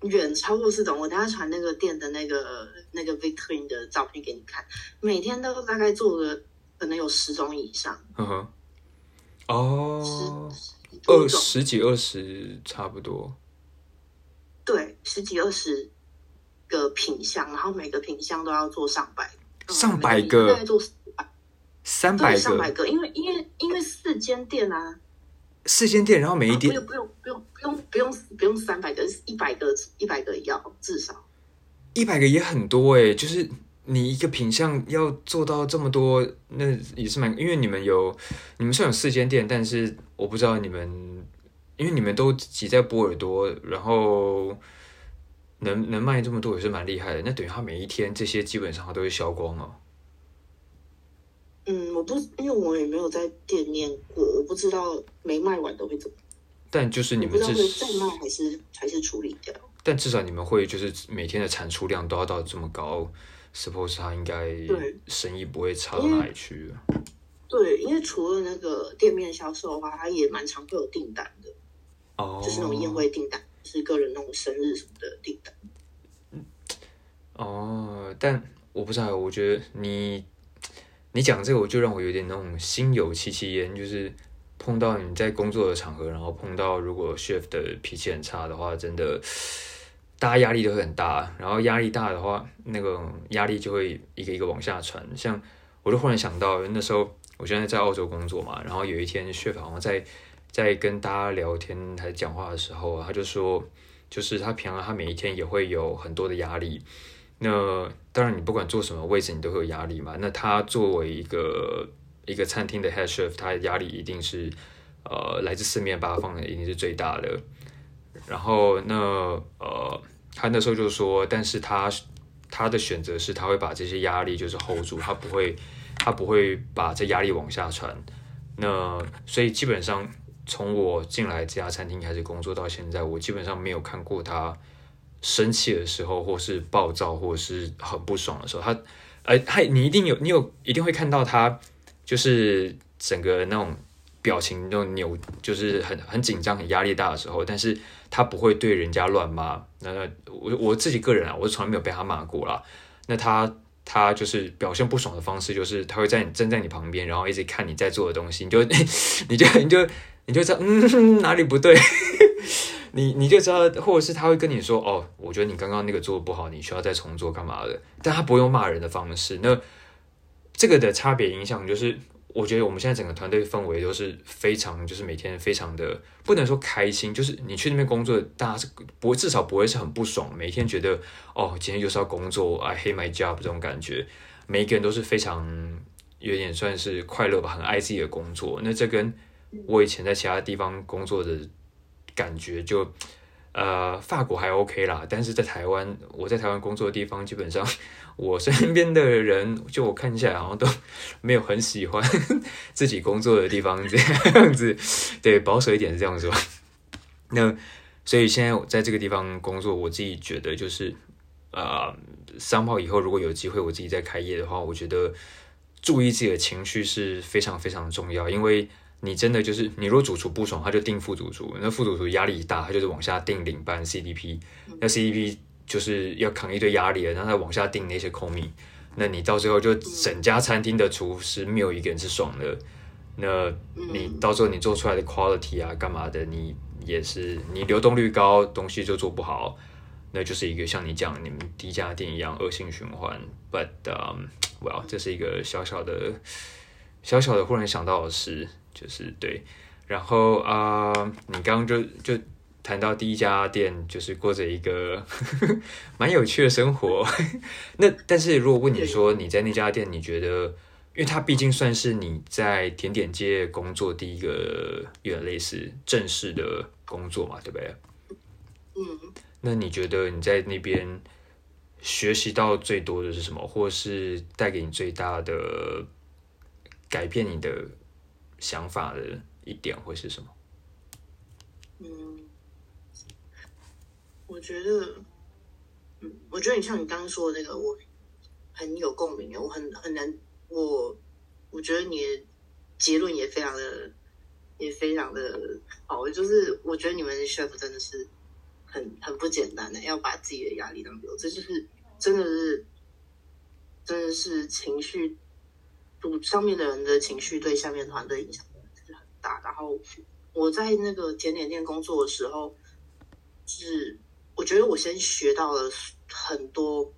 远超过四种，我等下传那个店的那个那个 Victorine 的照片给你看，每天都大概做个可能有十种以上。嗯哼。哦，二十几二十差不多，对，十几二十个品相，然后每个品相都要做上百，上百个，做三百，上百个，因为因为因为四间店啊，四间店，然后每一店不用不用不用不用不用不用三百个，一百个一百个要至少，一百个也很多哎，就是。你一个品相要做到这么多，那也是蛮，因为你们有，你们虽然有四间店，但是我不知道你们，因为你们都挤在波尔多，然后能能卖这么多也是蛮厉害的。那等于他每一天这些基本上他都会销光哦。嗯，我不，因为我也没有在店面过，我不知道没卖完都会怎么。但就是你们是再卖还是还是处理掉？但至少你们会就是每天的产出量都要到这么高。Suppose 他应该生意不会差到哪里去。对，因为除了那个店面销售的话，他也蛮常会有订单的。哦，就是那种宴会订单，是个人那种生日什么的订单。哦，但我不知道，我觉得你你讲这个，我就让我有点那种心有戚戚焉，就是碰到你在工作的场合，然后碰到如果 shift 的脾气很差的话，真的。大家压力都会很大，然后压力大的话，那个压力就会一个一个往下传。像我就忽然想到，那时候我现在在澳洲工作嘛，然后有一天 shift 好像在在跟大家聊天还讲话的时候，他就说，就是他平常他每一天也会有很多的压力。那当然，你不管做什么位置，你都会有压力嘛。那他作为一个一个餐厅的 head chef，他的压力一定是呃来自四面八方的，一定是最大的。然后那呃，他那时候就说，但是他他的选择是，他会把这些压力就是 hold 住，他不会他不会把这压力往下传。那所以基本上从我进来这家餐厅开始工作到现在，我基本上没有看过他生气的时候，或是暴躁，或者是很不爽的时候。他呃，他你一定有你有一定会看到他就是整个那种表情那种扭，就是很很紧张、很压力大的时候，但是他不会对人家乱骂。那我我自己个人啊，我从来没有被他骂过啦。那他他就是表现不爽的方式，就是他会在你站在你旁边，然后一直看你在做的东西，你就 [LAUGHS] 你就你就你就知道嗯 [LAUGHS] 哪里不对，[LAUGHS] 你你就知道，或者是他会跟你说哦，我觉得你刚刚那个做的不好，你需要再重做干嘛的？但他不用骂人的方式。那这个的差别影响就是。我觉得我们现在整个团队氛围都是非常，就是每天非常的不能说开心，就是你去那边工作，大家是不会至少不会是很不爽，每天觉得哦，今天就是要工作，I hate my job 这种感觉，每一个人都是非常有点算是快乐吧，很爱自己的工作。那这跟我以前在其他地方工作的感觉就。呃，法国还 OK 啦，但是在台湾，我在台湾工作的地方，基本上我身边的人，就我看起来好像都没有很喜欢 [LAUGHS] 自己工作的地方这样子，对，保守一点是这样说。那所以现在我在这个地方工作，我自己觉得就是，呃，三炮以后如果有机会我自己再开业的话，我觉得注意自己的情绪是非常非常重要，因为。你真的就是，你如果主厨不爽，他就定副主厨，那副主厨压力一大，他就是往下定领班 CDP，那 CDP 就是要扛一堆压力然后再往下定那些空米，那你到最后就整家餐厅的厨师没有一个人是爽的，那你到时候你做出来的 quality 啊，干嘛的，你也是你流动率高，东西就做不好，那就是一个像你讲你们第一家店一样恶性循环。But well，这是一个小小的、小小的忽然想到的事。就是对，然后啊，你刚刚就就谈到第一家店，就是过着一个 [LAUGHS] 蛮有趣的生活。[LAUGHS] 那但是如果问你说你在那家店，你觉得，因为它毕竟算是你在甜点界工作第一个有点类似正式的工作嘛，对不对？嗯。那你觉得你在那边学习到最多的是什么，或是带给你最大的改变你的？想法的一点会是什么？嗯，我觉得，嗯，我觉得你像你刚刚说的那个，我很有共鸣我很很难，我我觉得你的结论也非常的，也非常的好。就是我觉得你们的 chef 真的是很很不简单的，要把自己的压力当流，这就是真的是，真的是情绪。上面的人的情绪对下面团队影响是很大。然后我在那个甜点店工作的时候，是我觉得我先学到了很多。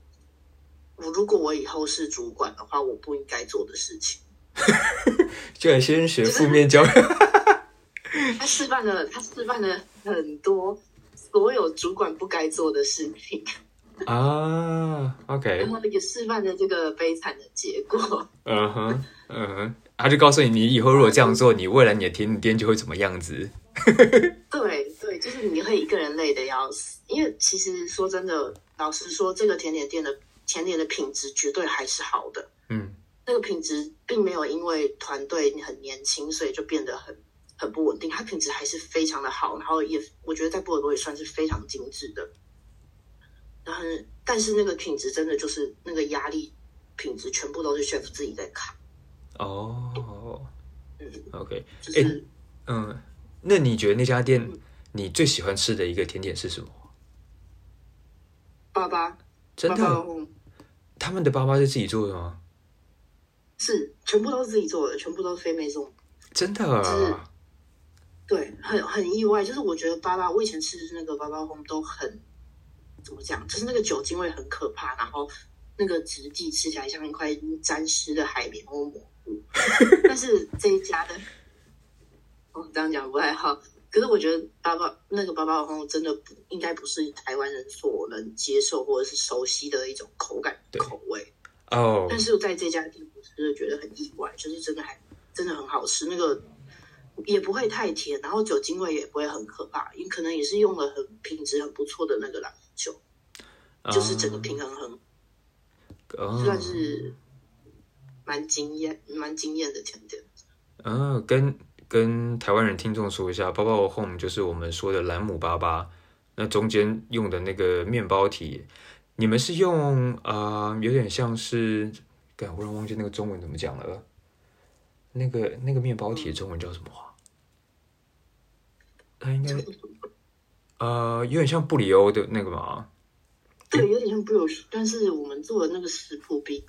我如果我以后是主管的话，我不应该做的事情。[LAUGHS] 就先学负面教育。[LAUGHS] 他示范了，他示范了很多所有主管不该做的事情。啊，OK，[LAUGHS] 然后也示范了这个悲惨的结果。嗯哼，嗯哼，他就告诉你，你以后如果这样做，[LAUGHS] 你未来你的甜点店就会怎么样子。[LAUGHS] 对对，就是你会一个人累的要死。因为其实说真的，老实说，这个甜点店的甜点的品质绝对还是好的。嗯，那个品质并没有因为团队很年轻，所以就变得很很不稳定。它品质还是非常的好，然后也我觉得在波尔多也算是非常精致的。然后，但是那个品质真的就是那个压力品质，全部都是 chef 自己在扛。哦，嗯，OK，哎，嗯，那你觉得那家店你最喜欢吃的一个甜点是什么？粑粑，真的？他们的粑粑是自己做的吗？是，全部都是自己做的，全部都是非美种。真的？啊对，很很意外。就是我觉得粑粑，我以前吃那个粑粑红都很。怎么讲？就是那个酒精味很可怕，然后那个质地吃起来像一块沾湿的海绵或蘑菇。[LAUGHS] 但是这一家的，我，这样讲不太好。可是我觉得八八那个八八红真的不应该不是台湾人所能接受或者是熟悉的一种口感口味哦。但是在这家店，我真的觉得很意外，就是真的还真的很好吃。那个也不会太甜，然后酒精味也不会很可怕，因可能也是用了很品质很不错的那个啦。就就是整个平衡很，算是蛮惊艳、蛮惊艳的甜点。嗯，跟跟台湾人听众说一下，包包 home 就是我们说的兰姆巴巴，那中间用的那个面包体，你们是用啊，有点像是，我忽然忘记那个中文怎么讲了。那个那个面包体的中文叫什么？它应该呃有点像布里欧的那个嘛，对，有点像 brioche，但是我们做的那个食谱比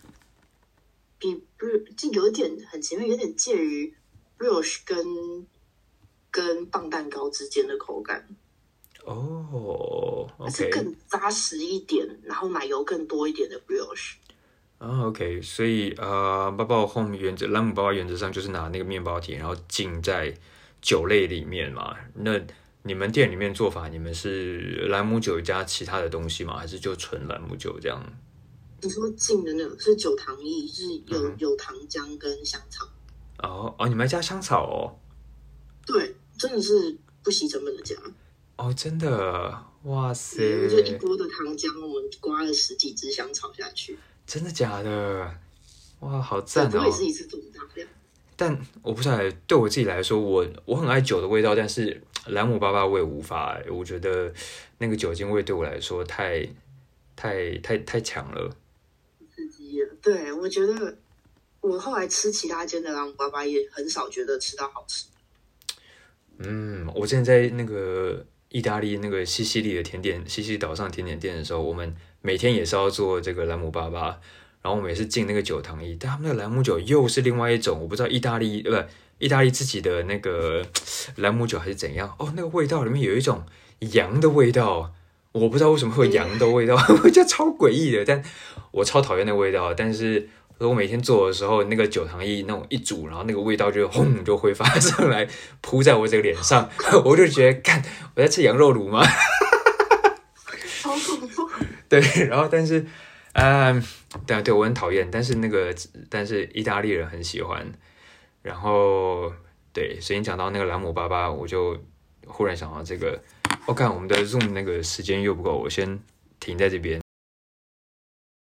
比不是就有点很前面，有点介于 brioche 跟跟棒蛋糕之间的口感，哦它是，OK，更扎实一点，然后奶油更多一点的 brioche。啊，OK，所以呃，包包 home 原则朗姆包包原则上就是拿那个面包体，然后浸在酒类里面嘛。那你们店里面做法，你们是兰姆酒加其他的东西吗？还是就纯兰姆酒这样？你说进的那个是酒糖液，是有、嗯有糖浆跟香草，哦哦，你们还加香草哦？对，真的是不惜成本的加。哦，真的，哇塞，嗯，就一锅的糖浆，我们刮了十几支香草下去，真的假的？哇，好这赞哦我也！是一次这么大量。但我不知道，对我自己来说，我我很爱酒的味道，但是兰姆巴巴我也无法欸，我觉得那个酒精味对我来说太太太太强了。刺激了。对，我觉得我后来吃其他间的兰姆巴巴也很少觉得吃到好吃。嗯，我之前在那个意大利那个西西里的甜点，西西里岛上甜点店的时候，我们每天也是要做这个兰姆巴巴，然后我们也是进那个酒糖液，但他们的兰姆酒又是另外一种，我不知道意大利呃不意大利自己的那个兰姆酒还是怎样哦，那个味道里面有一种羊的味道。我不知道为什么会有羊的味道，[LAUGHS] 我觉得超诡异的，但我超讨厌那个味道。但是我每天做的时候，那个酒糖液那种一煮，然后那个味道就轰就挥发上来，扑在我这个脸上，[LAUGHS] 我就觉得，干我在吃羊肉炉吗？好恐怖！对，然后但是，嗯，对啊对，我很讨厌，但是那个，但是意大利人很喜欢。然后，对，所以你讲到那个兰姆巴巴，我就忽然想到这个。我、看我们的 Zoom 那个时间又不够，我先停在这边。